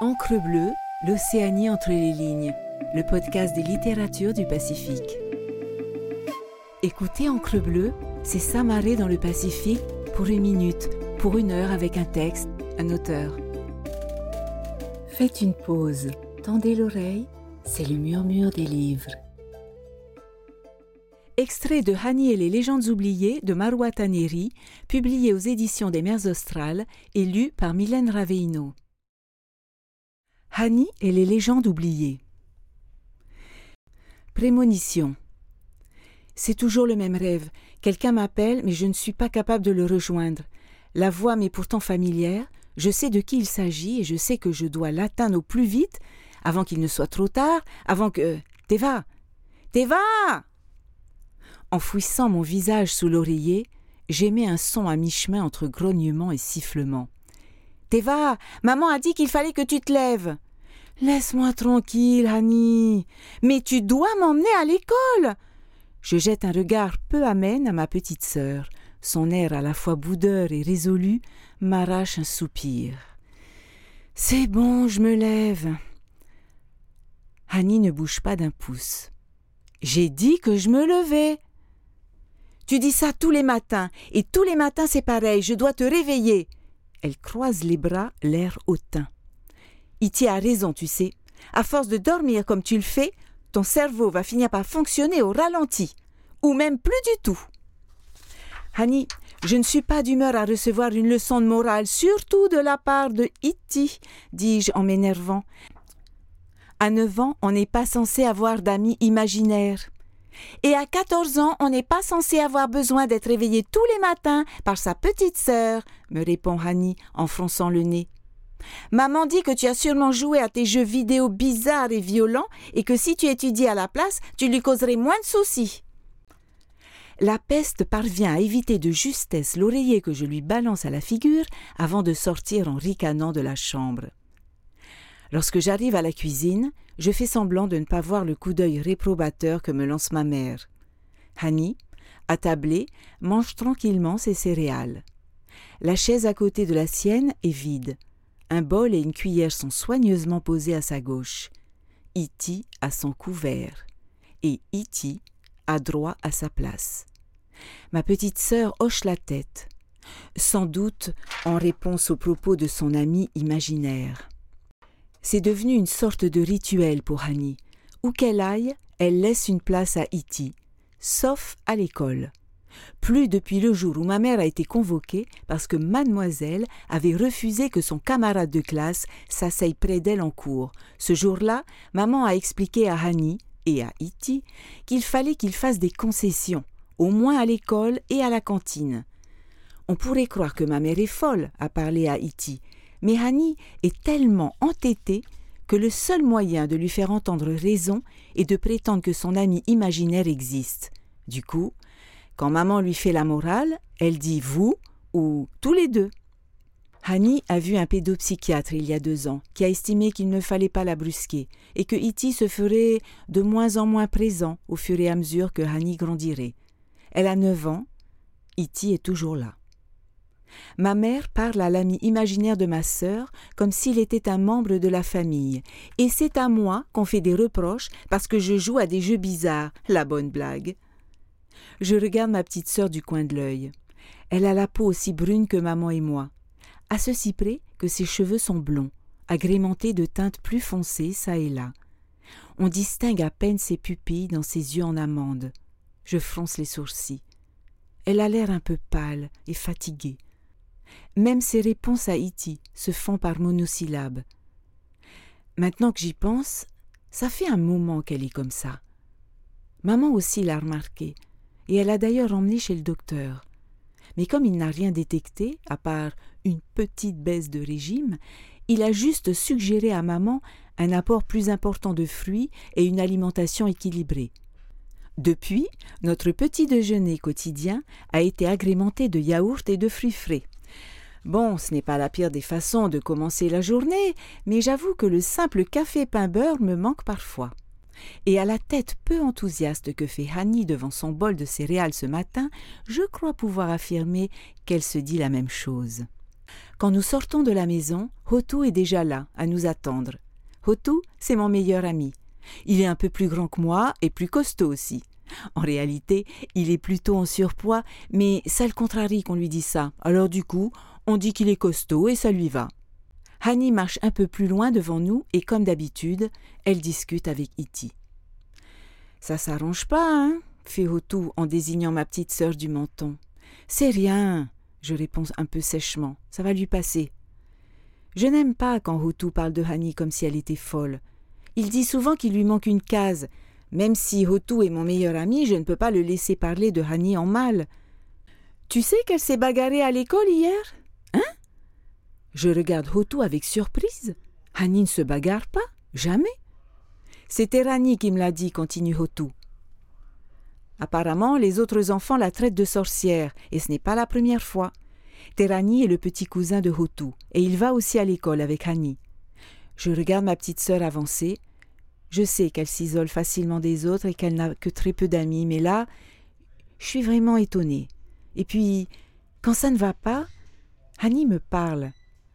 Encre bleue, l'Océanie entre les lignes, le podcast des littératures du Pacifique. Écoutez Encre bleue, c'est s'amarrer dans le Pacifique pour une minute, pour une heure avec un texte, un auteur. Faites une pause, tendez l'oreille, c'est le murmure des livres. Extrait de Hani et les légendes oubliées de Marwa Taneri, publié aux éditions des Mers Australes et lu par Mylène Raveino. Hani et les légendes oubliées. Prémonition. C'est toujours le même rêve. Quelqu'un m'appelle, mais je ne suis pas capable de le rejoindre. La voix m'est pourtant familière. Je sais de qui il s'agit et je sais que je dois l'atteindre au plus vite, avant qu'il ne soit trop tard, avant que. Teva Teva Enfouissant mon visage sous l'oreiller, j'émets un son à mi-chemin entre grognement et sifflement. Teva, maman a dit qu'il fallait que tu te lèves. Laisse-moi tranquille, Annie. Mais tu dois m'emmener à l'école. Je jette un regard peu amène à ma petite sœur. Son air à la fois boudeur et résolu m'arrache un soupir. C'est bon, je me lève. Annie ne bouge pas d'un pouce. J'ai dit que je me levais. Tu dis ça tous les matins, et tous les matins c'est pareil, je dois te réveiller. Elle croise les bras, l'air hautain. Iti a raison, tu sais. À force de dormir comme tu le fais, ton cerveau va finir par fonctionner au ralenti, ou même plus du tout. Hani, je ne suis pas d'humeur à recevoir une leçon de morale, surtout de la part de Iti, dis-je en m'énervant. À neuf ans, on n'est pas censé avoir d'amis imaginaires. Et à quatorze ans, on n'est pas censé avoir besoin d'être réveillé tous les matins par sa petite sœur, me répond Hani en fronçant le nez. Maman dit que tu as sûrement joué à tes jeux vidéo bizarres et violents et que si tu étudies à la place, tu lui causerais moins de soucis. La peste parvient à éviter de justesse l'oreiller que je lui balance à la figure avant de sortir en ricanant de la chambre. Lorsque j'arrive à la cuisine, je fais semblant de ne pas voir le coup d'œil réprobateur que me lance ma mère. Hani, attablée, mange tranquillement ses céréales. La chaise à côté de la sienne est vide. Un bol et une cuillère sont soigneusement posés à sa gauche. Iti a son couvert. Et Iti a droit à sa place. Ma petite sœur hoche la tête, sans doute en réponse aux propos de son ami imaginaire. C'est devenu une sorte de rituel pour Annie. Où qu'elle aille, elle laisse une place à Iti, sauf à l'école. Plus depuis le jour où ma mère a été convoquée parce que mademoiselle avait refusé que son camarade de classe s'asseye près d'elle en cours. Ce jour-là, maman a expliqué à Hani et à Iti qu'il fallait qu'il fasse des concessions, au moins à l'école et à la cantine. On pourrait croire que ma mère est folle, à parler à Iti, mais Hani est tellement entêtée que le seul moyen de lui faire entendre raison est de prétendre que son ami imaginaire existe. Du coup, quand maman lui fait la morale, elle dit vous ou tous les deux. Hani a vu un pédopsychiatre il y a deux ans qui a estimé qu'il ne fallait pas la brusquer et que Iti se ferait de moins en moins présent au fur et à mesure que Hani grandirait. Elle a neuf ans, Iti est toujours là. Ma mère parle à l'ami imaginaire de ma sœur comme s'il était un membre de la famille, et c'est à moi qu'on fait des reproches parce que je joue à des jeux bizarres, la bonne blague. Je regarde ma petite sœur du coin de l'œil. Elle a la peau aussi brune que maman et moi, à ceci près que ses cheveux sont blonds, agrémentés de teintes plus foncées çà et là. On distingue à peine ses pupilles dans ses yeux en amande. Je fronce les sourcils. Elle a l'air un peu pâle et fatiguée. Même ses réponses à Iti se font par monosyllabes. Maintenant que j'y pense, ça fait un moment qu'elle est comme ça. Maman aussi l'a remarqué, et elle a d'ailleurs emmené chez le docteur. Mais comme il n'a rien détecté, à part une petite baisse de régime, il a juste suggéré à maman un apport plus important de fruits et une alimentation équilibrée. Depuis, notre petit déjeuner quotidien a été agrémenté de yaourts et de fruits frais. Bon, ce n'est pas la pire des façons de commencer la journée, mais j'avoue que le simple café pain beurre me manque parfois. Et à la tête peu enthousiaste que fait Hanni devant son bol de céréales ce matin, je crois pouvoir affirmer qu'elle se dit la même chose. Quand nous sortons de la maison, Hotu est déjà là, à nous attendre. Hotu, c'est mon meilleur ami. Il est un peu plus grand que moi et plus costaud aussi. En réalité, il est plutôt en surpoids, mais ça le contrarie qu'on lui dit ça. Alors du coup, on dit qu'il est costaud et ça lui va. Hani marche un peu plus loin devant nous et comme d'habitude, elle discute avec Iti. Ça s'arrange pas, hein fait Hotu en désignant ma petite sœur du menton. C'est rien, je réponds un peu sèchement. Ça va lui passer. Je n'aime pas quand Hotu parle de Hani comme si elle était folle. Il dit souvent qu'il lui manque une case. Même si Hotu est mon meilleur ami, je ne peux pas le laisser parler de Hani en mal. Tu sais qu'elle s'est bagarrée à l'école hier? Je regarde Hotu avec surprise. Hani ne se bagarre pas, jamais. C'était Rani qui me l'a dit, continue Hotu. Apparemment, les autres enfants la traitent de sorcière, et ce n'est pas la première fois. Terani est le petit cousin de Hotu, et il va aussi à l'école avec Hani. Je regarde ma petite sœur avancer. Je sais qu'elle s'isole facilement des autres et qu'elle n'a que très peu d'amis, mais là, je suis vraiment étonnée. Et puis, quand ça ne va pas, Annie me parle.